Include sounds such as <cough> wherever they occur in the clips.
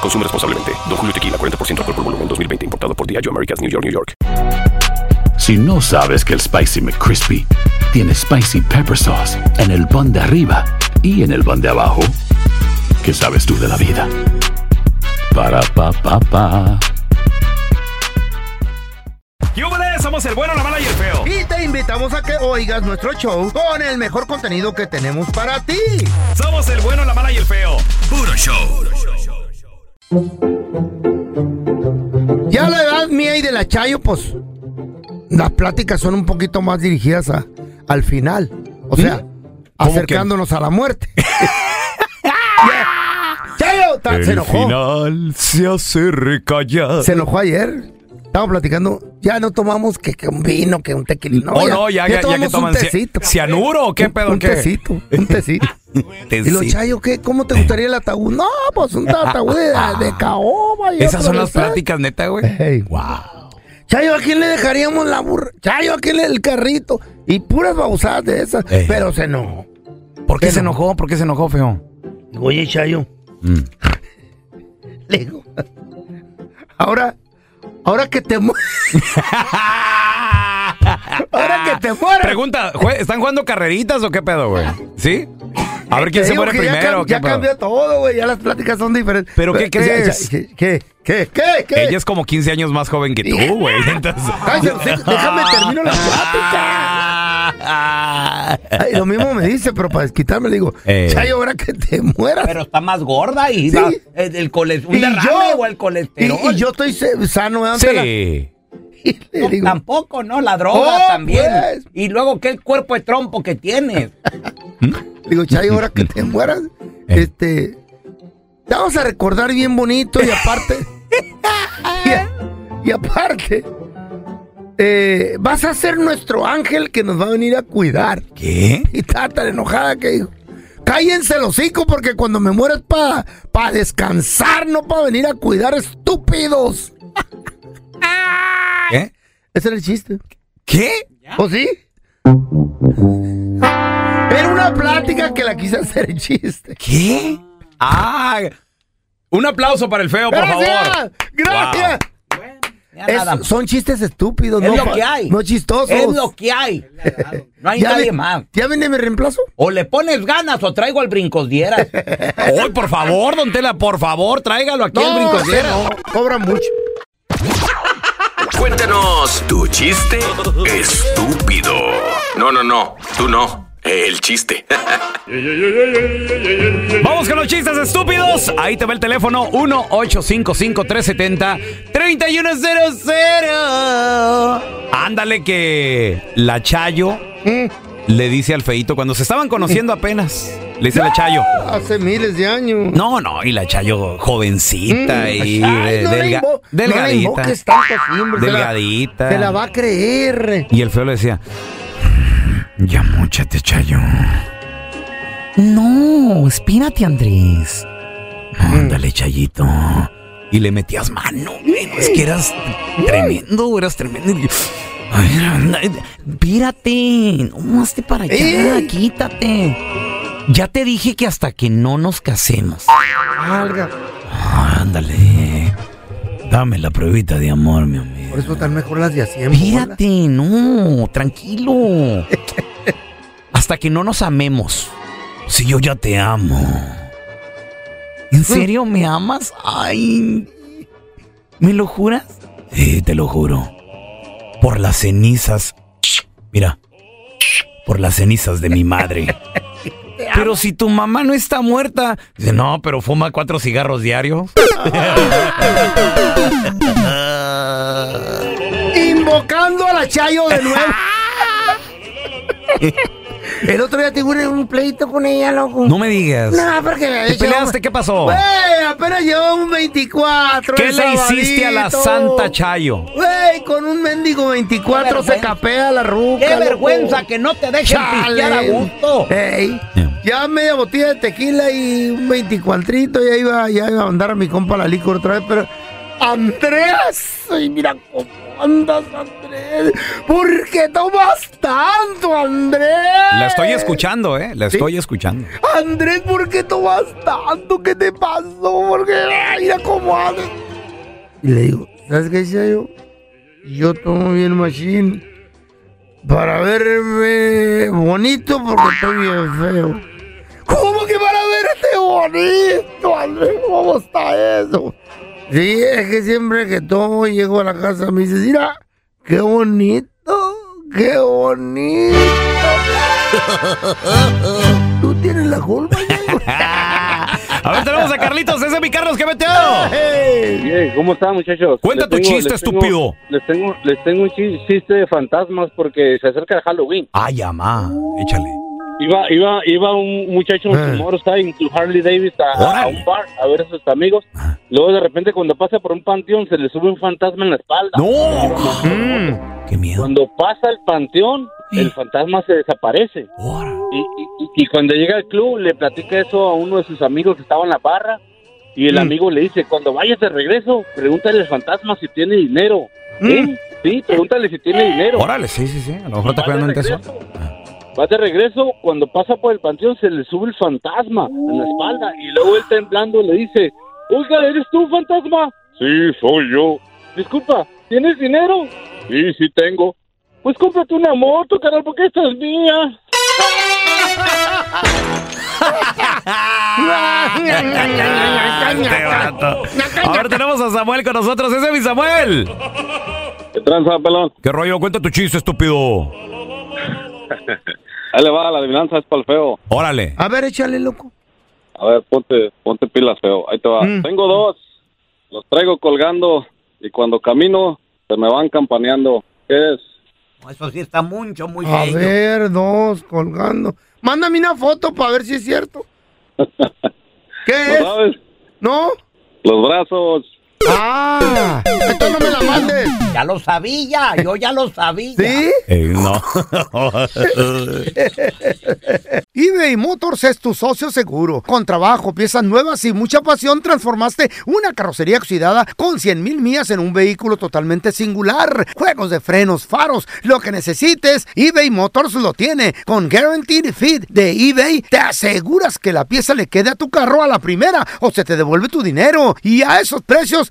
Consume responsablemente. Don Julio Tequila, 40% alcohol por volumen, 2020. Importado por Diageo Americas, New York, New York. Si no sabes que el Spicy McCrispy tiene Spicy Pepper Sauce en el pan de arriba y en el pan de abajo, ¿qué sabes tú de la vida? Para, pa, pa, pa. ¡Yúbales! Somos el bueno, la mala y el feo. Y te invitamos a que oigas nuestro show con el mejor contenido que tenemos para ti. Somos el bueno, la mala y el feo. Puro show. Ya la edad mía y de la Chayo, pues las pláticas son un poquito más dirigidas a- al final. O sea, acercándonos a la muerte. <laughs> Chayo ta- se enojó. final se acerca ya. Se enojó ayer. Estábamos platicando. Ya no tomamos que, que un vino, que un tequila. oh, no, ya, ya, ya, que tomamos toman un ci- tecito. cianuro o qué Un- pedo, Un qué? tecito, un tecito. <laughs> Y lo Chayo, ¿qué? ¿Cómo te gustaría el ataúd? No, pues un ataúd de, de <laughs> caoba. y Esas son las sal. pláticas, neta, güey. Ey. Chayo, ¿a quién le dejaríamos la burra? Chayo, ¿a quién le el carrito? Y puras babosadas de esas. Ey. Pero se enojó. ¿Por qué ¿Qué se no? enojó? ¿Por qué se enojó, feo? Oye, Chayo. Mm. <laughs> Le digo. Ahora, ahora que te <laughs> Ahora que te mueras. Pregunta, ¿jue- ¿están jugando carreritas o qué pedo, güey? ¿Sí? A ver quién se muere primero. Ya, cambió todo, güey. Ya las pláticas son diferentes. ¿Pero qué crees? ¿Qué? ¿Qué? ¿Qué? Ella es como 15 años más joven que tú, güey. <laughs> Déjame termino la <laughs> plática. Ay, lo mismo me dice, pero para desquitarme le digo, Eh. Chayo, ahora que te mueras. Pero está más gorda y Sí. va- el, el cole- un Y derrame yo- o el colesterol. Y, y yo estoy sano, ¿eh? Ante la- Sí. No, digo, tampoco, ¿no? La droga Oh, también. pues. Y luego, ¿qué el cuerpo de trompo que tienes? digo, Chayo, ahora que te <laughs> mueras, Eh. este, te vamos a recordar bien bonito y aparte, <laughs> y, y aparte, eh, vas a ser nuestro ángel que nos va a venir a cuidar. ¿Qué? Y estaba tan enojada que dijo, cállense el hocico porque cuando me muero es para pa descansar, no para venir a cuidar estúpidos. ¿Qué? Ese era el chiste. ¿Qué? ¿O sí? Era una plática que la quise hacer el chiste. ¿Qué? Ah, un aplauso para el feo, por ¡Gracias! favor. ¡Gracias! Es- son chistes estúpidos, Es no, lo que hay. no chistosos. Es lo que hay. <laughs> No hay ¿Ya nadie vi- más. ¿Ya viene mi reemplazo? O le pones ganas o traigo al brincos dieras. Hoy, <laughs> por favor, don Tela, por favor, tráigalo aquí al ese brincosiera. no, cobra mucho. Cuéntanos tu chiste estúpido. No, no, no. Tú no. El chiste. <laughs> Vamos con los chistes estúpidos. Ahí te va el teléfono 1-855-370-3100. Ándale que la Chayo le dice al feito cuando se estaban conociendo apenas. Le dice la Chayo. Hace miles de años. No, no, y la Chayo jovencita y Mm. Ay, de- no le delga- no delgadita. tanto, delgadita. Se la va a creer. Y el feo le decía, ya múchate, Chayo. No, espérate, Andrés. Ándale, Chayito. Y le metías mano, güey. Es que eras tremendo, eras tremendo. A ver, anda, espérate. No, hazte para allá, ¡Eh! quítate. Ya te dije que hasta que no nos casemos. Valga. Ándale. Dame la pruebita de amor, mi amigo. Por eso están mejor las de siempre. Espérate, no, tranquilo. <laughs> Hasta que no nos amemos. Si yo ya te amo. ¿En serio me amas? Ay. ¿Me lo juras? Sí, te lo juro. Por las cenizas. Mira. Por las cenizas de mi madre. <laughs> Pero si tu mamá no está muerta. Dice, no, pero fuma cuatro cigarros diarios. <laughs> Invocando a la Chayo de nuevo. <laughs> El otro día tuve un pleito con ella, loco. No me digas. No, porque ¿Te peleaste? ¿Qué pasó? Güey, apenas llevó un 24. ¿Qué le hiciste a la. Santa Chayo? Güey, con un mendigo 24 se capea la ruca. ¡Qué loco. vergüenza que no te dejen pistear a gusto! Ey, ya media botella de tequila y un 24 ya iba, ya iba a mandar a mi compa la licor otra vez, pero Andrés, ay, mira cómo andas, Andrés. ¿Por qué tomas tanto, Andrés? La estoy escuchando, ¿eh? La estoy escuchando. Andrés, ¿por qué tomas tanto? ¿Qué te pasó? Porque ay, mira cómo andas. Y le digo, ¿sabes qué decía yo? Yo tomo bien machine para verme bonito porque estoy bien feo. ¿Cómo que para verte bonito, Andrés? ¿Cómo está eso? Sí, es que siempre que tomo y llego a la casa me dices, mira, qué bonito, qué bonito. Tú tienes la culpa, <laughs> A ver, tenemos a Carlitos. Ese es mi Carlos que metió. Bien, ¿cómo están, muchachos? Cuenta Les tu chiste, les tengo- estúpido. Les tengo, les tengo un chi- chiste de fantasmas porque se acerca el Halloween. Ay, amá. Échale. Iba, iba, iba un muchacho en Eh. su en su Harley Davis a, a un bar a ver a sus amigos. Luego de repente cuando pasa por un panteón se le sube un fantasma en la espalda. ¡No! ¡Qué miedo! Cuando pasa el panteón, el fantasma se desaparece. Y, y- y cuando llega al club le platica eso a uno de sus amigos que estaba en la barra y el Mm. amigo le dice, cuando vayas de regreso, pregúntale al fantasma si tiene dinero. ¿Sí? Sí, pregúntale si tiene dinero. Órale, sí, sí, sí. A lo mejor cuidando en tesoro. regreso. Va de regreso, cuando pasa por el panteón se le sube el fantasma en la espalda y luego él temblando le dice, oiga, ¿eres tú fantasma? Sí, soy yo. Disculpa, ¿tienes dinero? Sí, sí tengo. Pues cómprate una moto, carnal, porque esta es mía. Este. A ver, tenemos a Samuel con nosotros. Ese es mi Samuel. ¿Qué tranza, pelón? ¿Qué rollo? Cuenta tu chiste, estúpido. <laughs> Ahí le va, la adivinanza es para el feo. Órale. A ver, échale, loco. A ver, ponte, ponte pilas, feo. Ahí te va. Mm. Tengo dos. Los traigo colgando y cuando camino se me van campaneando. ¿Qué es? Eso sí está mucho, muy A bello. ver, dos colgando. Mándame una foto para ver si es cierto. <laughs> ¿Qué ¿Lo es? sabes? ¿No? Los brazos. Ah, esto no me la mandes. Ya lo sabía, yo ya lo sabía. ¿Sí? Eh, no. <laughs> eBay Motors es tu socio seguro. Con trabajo, piezas nuevas y mucha pasión, transformaste una carrocería oxidada con 100 mil millas en un vehículo totalmente singular. Juegos de frenos, faros, lo que necesites, eBay Motors lo tiene. Con Guaranteed Fit de eBay, te aseguras que la pieza le quede a tu carro a la primera o se te devuelve tu dinero. Y a esos precios,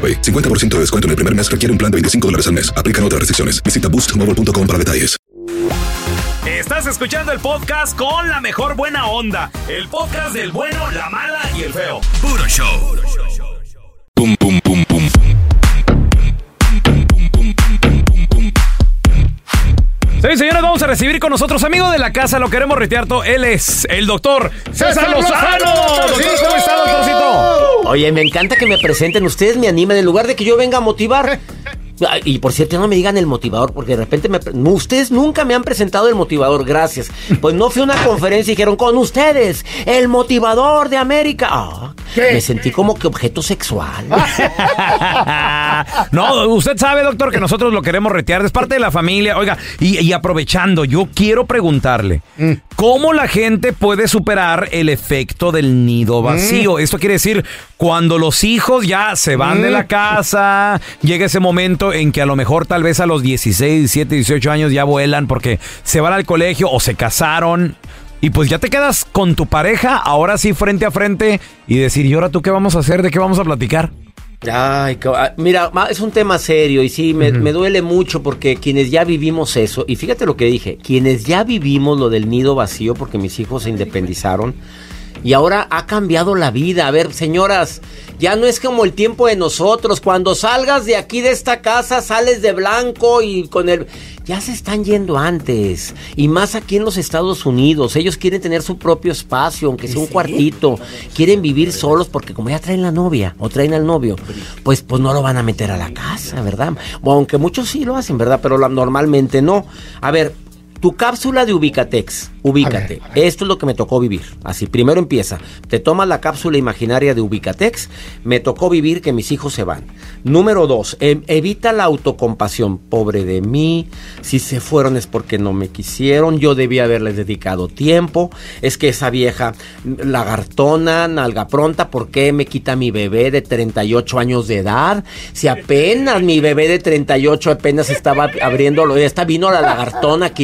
AroPay. 50% de descuento en el primer mes requiere un plan de 25 dólares al mes. Aplican otras restricciones. Visita boostmobile.com para detalles. Estás escuchando el podcast con la mejor buena onda. El podcast del bueno, la mala y el feo. Puro show. Pum, pum, pum, pum. Sí, señores, vamos a recibir con nosotros, amigo de la casa, lo queremos retear todo. Él es el doctor César, César Lozano. Lozano, Doctor, doctorcito. ¿cómo está, doctorcito? Oye, me encanta que me presenten. Ustedes me animan en lugar de que yo venga a motivar. <laughs> Y por cierto, no me digan el motivador, porque de repente me... Ustedes nunca me han presentado el motivador, gracias. Pues no fui a una conferencia y dijeron, con ustedes, el motivador de América. Ah, me sentí como que objeto sexual. <laughs> no, usted sabe, doctor, que nosotros lo queremos retear. Es parte de la familia. Oiga, y, y aprovechando, yo quiero preguntarle, ¿cómo la gente puede superar el efecto del nido vacío? Esto quiere decir, cuando los hijos ya se van de la casa, llega ese momento en que a lo mejor tal vez a los 16, 17, 18 años ya vuelan porque se van al colegio o se casaron. Y pues ya te quedas con tu pareja, ahora sí frente a frente, y decir, ¿y ahora tú qué vamos a hacer? ¿De qué vamos a platicar? Ay, ah, mira, es un tema serio y sí, me, me duele mucho porque quienes ya vivimos eso, y fíjate lo que dije, quienes ya vivimos lo del nido vacío porque mis hijos se independizaron y ahora ha cambiado la vida. A ver, señoras, ya no es como el tiempo de nosotros, cuando salgas de aquí de esta casa sales de blanco y con el... Ya se están yendo antes, y más aquí en los Estados Unidos, ellos quieren tener su propio espacio, aunque sea un cuartito, quieren vivir solos porque como ya traen la novia o traen al novio, pues, pues no lo van a meter a la casa, ¿verdad? O aunque muchos sí lo hacen, ¿verdad? Pero normalmente no. A ver, tu cápsula de Ubicatex, ubícate. Esto es lo que me tocó vivir. Así, primero empieza. Te tomas la cápsula imaginaria de Ubicatex. Me tocó vivir que mis hijos se van. Número dos, em- evita la autocompasión. Pobre de mí. Si se fueron es porque no me quisieron. Yo debía haberles dedicado tiempo. Es que esa vieja lagartona, nalga pronta, ¿por qué me quita mi bebé de 38 años de edad? Si apenas mi bebé de 38 apenas estaba abriéndolo, esta vino la lagartona a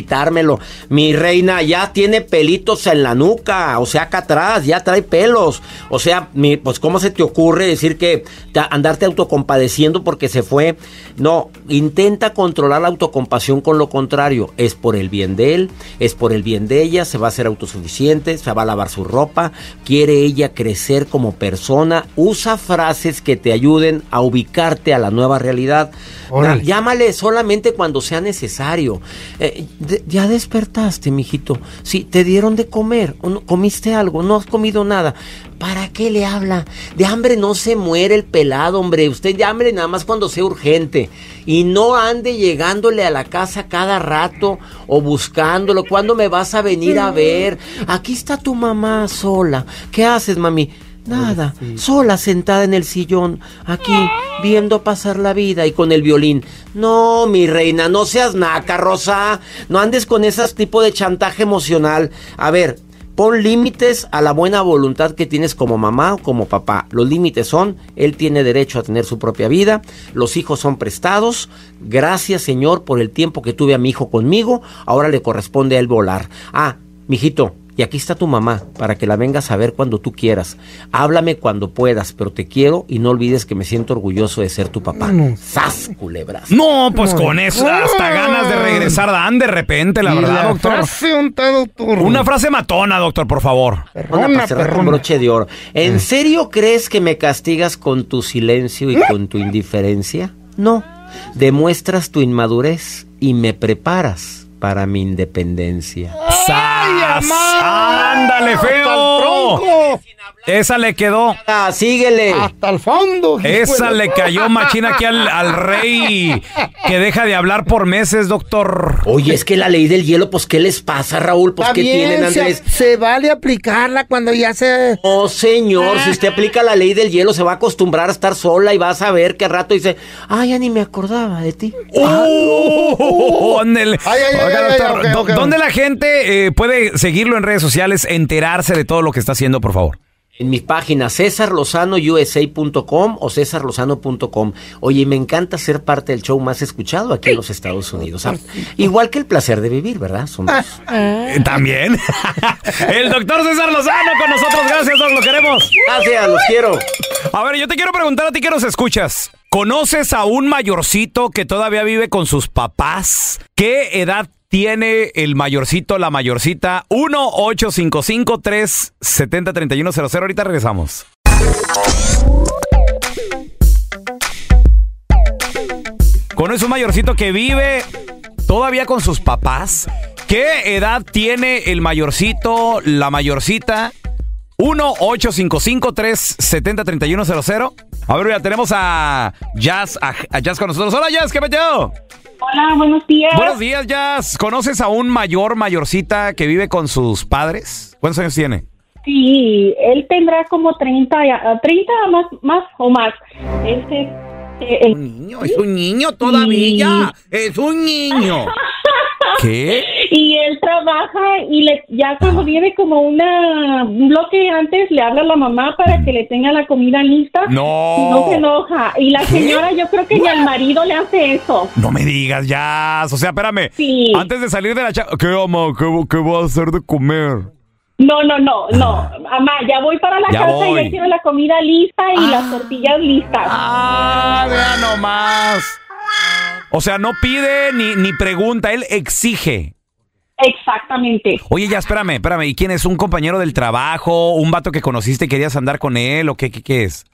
Mi reina ya tiene pelitos en la nuca, o sea, acá atrás, ya trae pelos. O sea, mi- pues ¿cómo se te ocurre decir que te- andarte autocompadeciendo porque se fue? No, intenta controlar la autocompasión con lo contrario. Es por el bien de él, es por el bien de ella, se va a ser autosuficiente, se va a lavar su ropa, quiere ella crecer como persona. Usa frases que te ayuden a ubicarte a la nueva realidad. Órale. Llámale solamente cuando sea necesario. Eh, de- ya despertaste, mijito. Sí, te dieron de comer. ¿O no- ¿Comiste algo? ¿No has comido nada? ¿Para qué le habla? De hambre no se muere el pelado, hombre. Usted de hambre nada más cuando sea urgente. Y no ande llegándole a la casa cada rato o buscándolo. ¿Cuándo me vas a venir a ver? Aquí está tu mamá sola. ¿Qué haces, mami? Nada, sola sentada en el sillón, aquí, viendo pasar la vida y con el violín. No, mi reina, no seas naca, Rosa. No andes con ese tipo de chantaje emocional. A ver, pon límites a la buena voluntad que tienes como mamá o como papá. Los límites son, él tiene derecho a tener su propia vida, los hijos son prestados. Gracias, Señor, por el tiempo que tuve a mi hijo conmigo. Ahora le corresponde a él volar. Ah, mijito, y aquí está tu mamá, para que la vengas a ver cuando tú quieras. Háblame cuando puedas, pero te quiero y no olvides que me siento orgulloso de ser tu papá. ¡Sas, culebras! No, pues con eso hasta ganas de regresar dan de repente, la Y verdad, la doctor. frase, unta, doctor. Una frase matona, doctor, por favor. Una para cerrar con broche de oro. ¿En serio crees que me castigas con tu silencio y con tu indiferencia? No. Demuestras tu inmadurez y me preparas para mi independencia. ¡Sas! ¡Ándale, feo! Esa le quedó. Ah, síguele. Hasta el fondo. Esa le cayó machina aquí al, al rey que deja de hablar por meses, doctor. Oye, es que la ley del hielo, pues, ¿qué les pasa, Raúl? Pues, Está ¿qué tienen, se- Andrés? Se, vale aplicarla cuando ya se... Oh, señor, si usted aplica la ley del hielo, se va a acostumbrar a estar sola y va a saber que al rato dice, ay, ya ni me acordaba de ti. ¡Oh! <laughs> ándele. Ay, ay, ay, Oiga, ay, doctor, ay, ok, ¿dó- ok. ¿dónde la gente eh, puede seguirlo en redes sociales, enterarse de todo lo que está haciendo, por favor? En mi página cesarlozanousa.com o cesarlozano.com. Oye, me encanta ser parte del show más escuchado aquí en los Estados Unidos. Ah, igual que el placer de vivir, ¿verdad? Somos- Eh, También. <laughs> El doctor César Lozano con nosotros. Gracias, Doc. Lo queremos. Gracias, los quiero. A ver, yo te quiero preguntar a ti que nos escuchas. ¿Conoces a un mayorcito que todavía vive con sus papás? ¿Qué edad tiene el mayorcito, la mayorcita? 1-855-370-3100. Ahorita regresamos. ¿Conoces un mayorcito que vive todavía con sus papás? ¿Qué edad tiene el mayorcito, la mayorcita? 1-855-370-3100. A ver, ya tenemos a Jazz, a, a Jazz con nosotros. Hola, Jazz, ¿qué metió? Hola, buenos días. Buenos días, Jazz. ¿Conoces a un mayor, mayorcita que vive con sus padres? ¿Cuántos años tiene? Sí, él tendrá como 30, ya- ah, 30 más, más o más. Este, eh, el- Niño, es un niño todavía. Es un niño. <laughs> ¿Qué? Él trabaja y le, ya cuando viene como una, un bloque antes, le habla a la mamá para que le tenga la comida lista. No. Y no se enoja. Y la señora, yo creo que ni al marido le hace eso. No me digas, Jazz. O sea, espérame. Sí. Antes de salir de la cha... ¿Qué, mamá? ¿Qué, qué voy a hacer de comer? No, no, no, no. Mamá, ya voy para la Ya casa voy. y ya quiero la comida lista y las tortillas listas. Ah, vea nomás. O sea, no pide ni, ni pregunta, él exige. Exactamente. Oye, ya, espérame, espérame. ¿Y quién es? ¿Un compañero del trabajo? ¿Un vato que conociste y querías andar con él? ¿O qué, qué, qué es?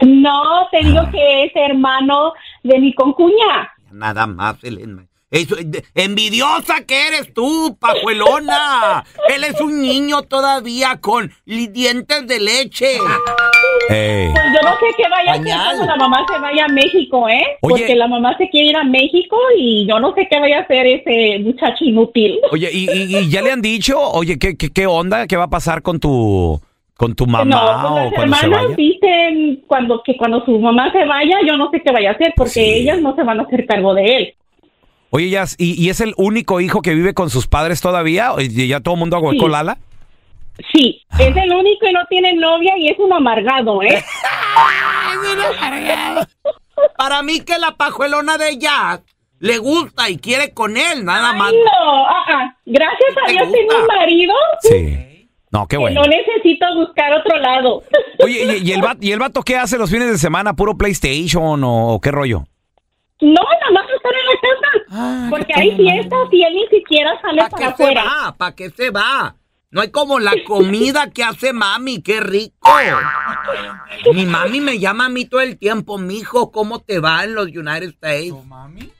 No, te digo que es hermano de mi concuña. Nada más, Elena. Eso, envidiosa que eres tú, pajuelona. Él es un niño todavía con dientes de leche. Ey. Pues yo no sé qué vaya a hacer cuando la mamá se vaya a México, ¿eh? Oye. Porque la mamá se quiere ir a México y yo no sé qué vaya a hacer ese muchacho inútil. Oye, ¿y, y- y ya le han dicho? Oye, ¿qué, qué, qué onda? ¿Qué va a pasar con tu, con tu mamá no, pues o las cuando se hermanas vaya? dicen cuando, que cuando su mamá se vaya, yo no sé qué vaya a hacer porque Sí. ellas no se van a hacer cargo de él. Oye, ya, ¿y, y es el único hijo que vive con sus padres todavía? ¿Y ya todo el mundo aguacó Sí. Lala? Sí, es el único y no tiene novia y es un amargado, ¿eh? <laughs> Para mí que la pajuelona de Jazz le gusta y quiere con él, nada más. No, ah, ah. gracias a ¿Te Dios tengo gusta? un marido Sí. <laughs> No, qué que bueno. no necesito buscar otro lado. <laughs> Oye, ¿y, y el vato, ¿y el vato qué hace los fines de semana? ¿Puro PlayStation o, o qué rollo? No, nada más estar en la casa. porque hay fiestas y él ni siquiera sale ¿Para para qué se afuera. va? ¿Para qué se va? No hay como la comida que hace mami, qué rico. Mi mami me llama a mí todo el tiempo, mijo, ¿cómo te va en los United States?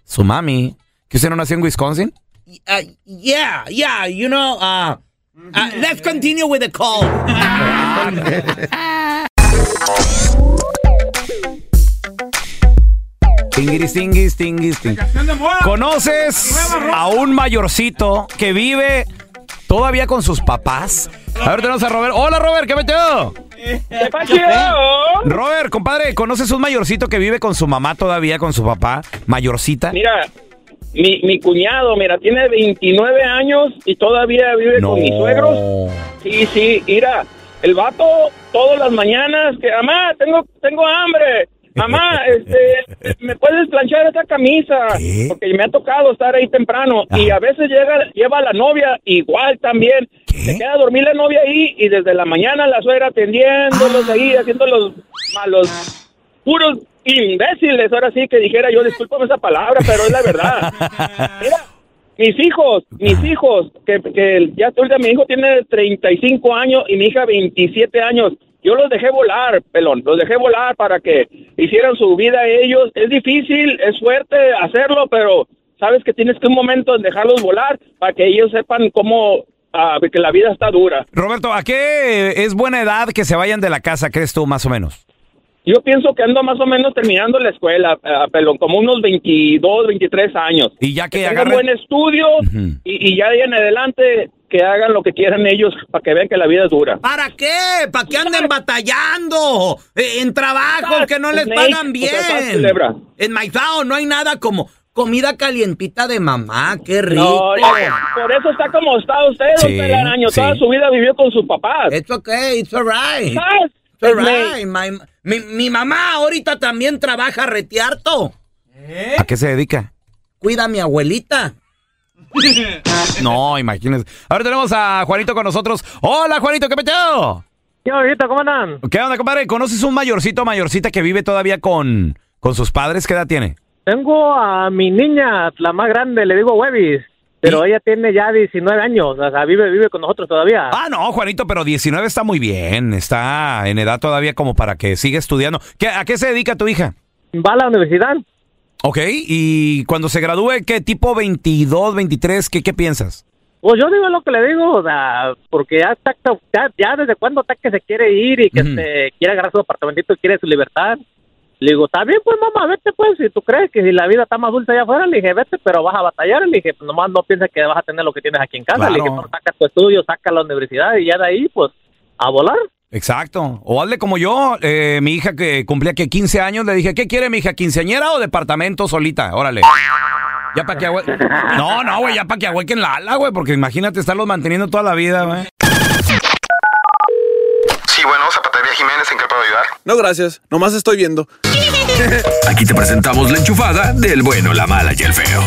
Su mami. ¿Que usted no nació en Wisconsin? Uh, yeah, yeah, you know, uh, uh, let's continue with the call. Tinguiris, tinguis, tinguis, tinguis. ¿Conoces a un mayorcito que vive todavía con sus papás? A ver, tenemos a Robert. Hola, Robert, ¿qué metió? Robert, compadre, ¿conoces un mayorcito que vive con su mamá todavía, con su papá? ¿Mayorcita? Mira, mi, mi cuñado, mira, tiene 29 años y todavía vive con mis suegros. Sí, sí, mira, el vato todas las mañanas que, mamá, tengo, tengo hambre. Mamá, este, ¿me puedes planchar esa camisa? Porque me ha tocado estar ahí temprano. Y a veces llega, lleva a la novia igual también. Se queda a dormir la novia ahí y desde la mañana la suegra atendiéndolos ahí, haciendo los malos, puros imbéciles. Ahora sí que dijera yo, discúlpame esa palabra, pero es la verdad. Mira, mis hijos, mis hijos, que, que ya ahorita mi hijo tiene 35 años y mi hija 27 años. Yo los dejé volar, pelón, los dejé volar para que hicieran su vida ellos. Es difícil, es fuerte hacerlo, pero sabes que tienes que un momento en dejarlos volar para que ellos sepan cómo, ah, que la vida está dura. Roberto, ¿a qué es buena edad que se vayan de la casa, crees tú, más o menos? Yo pienso que ando más o menos terminando la escuela, ah, pelón, como unos 22, 23 años. Y ya que tengan agarren- buen estudio y, y ya de ahí en adelante que hagan lo que quieran ellos para que vean que la vida es dura. ¿Para qué? ¿Para qué anden batallando? Eh, En trabajo que no les pagan bien. En Maizao no hay nada como comida calientita de mamá, qué rico. No, ya- por eso está como está usted, don Sí, Telaraño. sí. Toda su vida vivió con sus papás. It's okay, it's alright. ¿Sabes? It's alright. My- mi, mi mamá ahorita también trabaja retiarto. ¿A qué se dedica? Cuida a mi abuelita. <laughs> No, imagínese. Ahora tenemos a Juanito con nosotros. Hola, Juanito, ¿qué metió? ¿Qué ahorita? ¿Cómo andan? ¿Qué onda, compadre? ¿Conoces un mayorcito mayorcita que vive todavía con, con sus padres? ¿Qué edad tiene? Tengo a mi niña, la más grande, le digo Webis, pero ella tiene ya 19 años, o sea, vive, vive con nosotros todavía. Ah, no, Juanito, pero 19 está muy bien. Está en edad todavía como para que siga estudiando. ¿Qué, ¿A qué se dedica tu hija? Va a la universidad. Ok, y cuando se gradúe, ¿qué tipo 22, 23? ¿Qué, qué piensas? Pues yo digo lo que le digo, o sea, porque ya está, ya, ya desde cuándo está que se quiere ir y que se quiere agarrar su apartamentito y quiere su libertad. Le digo, está bien, pues mamá, vete pues, si tú crees que si la vida está más dulce allá afuera, le dije, vete, pero vas a batallar. Le dije, pues nomás no pienses que vas a tener lo que tienes aquí en casa. Le dije, Claro. no, saca tu estudio, saca la universidad y ya de ahí, pues, a volar. Exacto. O hazle como yo, eh, mi hija que cumplía que 15 años, le dije, ¿qué quiere mi hija? ¿Quinceañera o departamento solita? Órale. Ya para que agüe... No, no, güey, ya para que agüequen la ala, güey, porque imagínate estarlos manteniendo toda la vida, güey. Sí, bueno, Zapatería Jiménez, ¿en qué puedo ayudar? No, gracias. Nomás estoy viendo. <laughs> Aquí te presentamos la enchufada del bueno, la mala y el feo.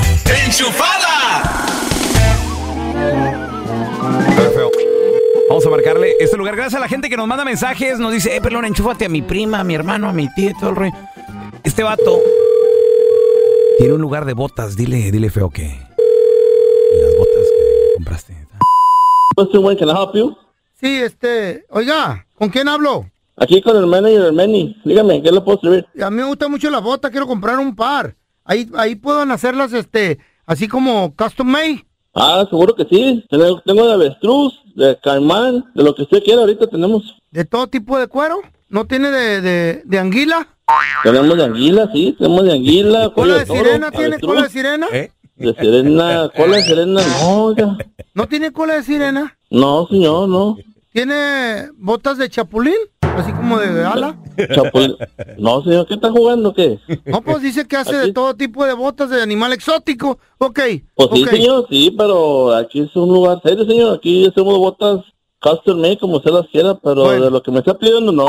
Vamos a marcarle este lugar. Gracias a la gente que nos manda mensajes. Nos dice, eh, pelón, enchúfate a mi prima, a mi hermano, a mi tía, todo el rollo. Este vato tiene un lugar de botas. Dile, dile feo que las botas que compraste. can I help you? Sí, este, oiga, ¿con quién hablo? Aquí con el manager del Manny. Dígame, ¿qué le puedo servir? A mí me gusta mucho la bota, quiero comprar un par. Ahí, ahí pueden hacerlas, este, así como custom made. Ah, seguro que sí. Tengo, tengo de avestruz, de caimán, de lo que usted quiera. Ahorita tenemos. ¿De todo tipo de cuero? ¿No tiene de, de, de anguila? Tenemos de anguila, sí. Tenemos de anguila. ¿Cola de toro, sirena tiene? avestruz. ¿Cola de sirena? De sirena, cola de sirena, no, oiga. ¿No tiene cola de sirena? No, señor, no. ¿Tiene botas de chapulín? Así como de ala. Chapul- No, señor, ¿qué está jugando? ¿Qué? No, pues dice que hace de todo tipo de botas de animal exótico. Ok. Pues sí, señor, sí, pero aquí es un lugar serio, señor. Aquí hacemos botas custom made como usted las quiera, pero de lo que me está pidiendo, no.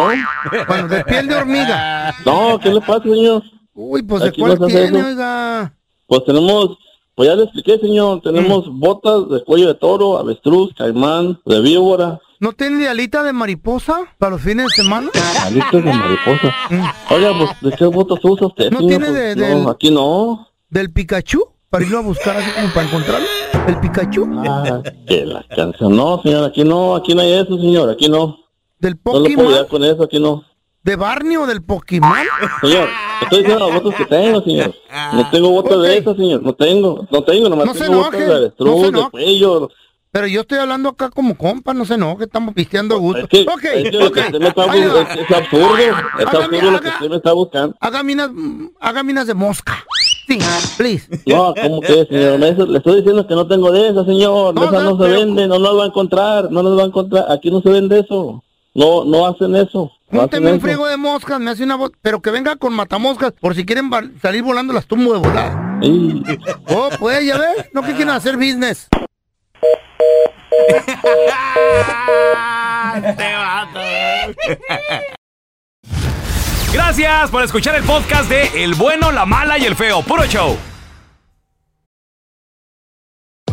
Bueno, de piel de hormiga. No, ¿qué le pasa, señor? Uy, pues de cuál tiene, oiga. Pues tenemos, pues ya le expliqué, señor, tenemos Mm. botas de cuello de toro, avestruz, caimán, de víbora, ¿No tiene de alita de mariposa para los fines de semana? alitas de mariposa. Oiga, pues, ¿de qué botas usa usted, Mm. ¿No señor? tiene Pues, de- no, del- aquí no. ¿Del Pikachu? Para irlo a buscar así como para encontrarlo. ¿El Pikachu? Ah, que la canción. No, señor, aquí no, aquí no hay eso, señor, aquí no. ¿Del No le puedo Pokémon? con eso, aquí no. ¿De Barney o del Pokémon? Señor, estoy diciendo las botas que tengo, señor. No tengo botas de esas, señor. No tengo, no tengo, nomás No tengo botas de avestruz, no de cuello. Pero yo estoy hablando acá como compa, no sé, no, que estamos pisteando a gusto. Es que, ok, es que lo ok. que usted me está es, es absurdo. Es Hágame- absurdo lo que usted me está buscando. Hágame unas, hágame unas de mosca. Sí, please. No, ¿cómo que, señor? Me- le estoy diciendo que no tengo de esas, señor. No, esas no, no, se venden, no las va a encontrar, no las va a encontrar. Aquí no se vende eso. No, no hacen eso. Júnteme un friego de moscas, me hace una voz, pero que venga con matamoscas, por si quieren salir volando las tumbo de volada. Sí. Oh, pues, ya ves, no que quieren hacer business. Gracias por escuchar el podcast de El bueno, la mala y el feo. Puro show.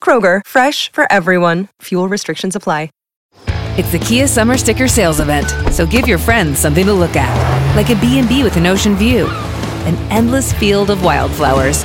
Kroger, fresh for everyone. Fuel restrictions apply. It's the Kia Summer Sticker Sales Event, so give your friends something to look at, like a B&B with an ocean view, an endless field of wildflowers,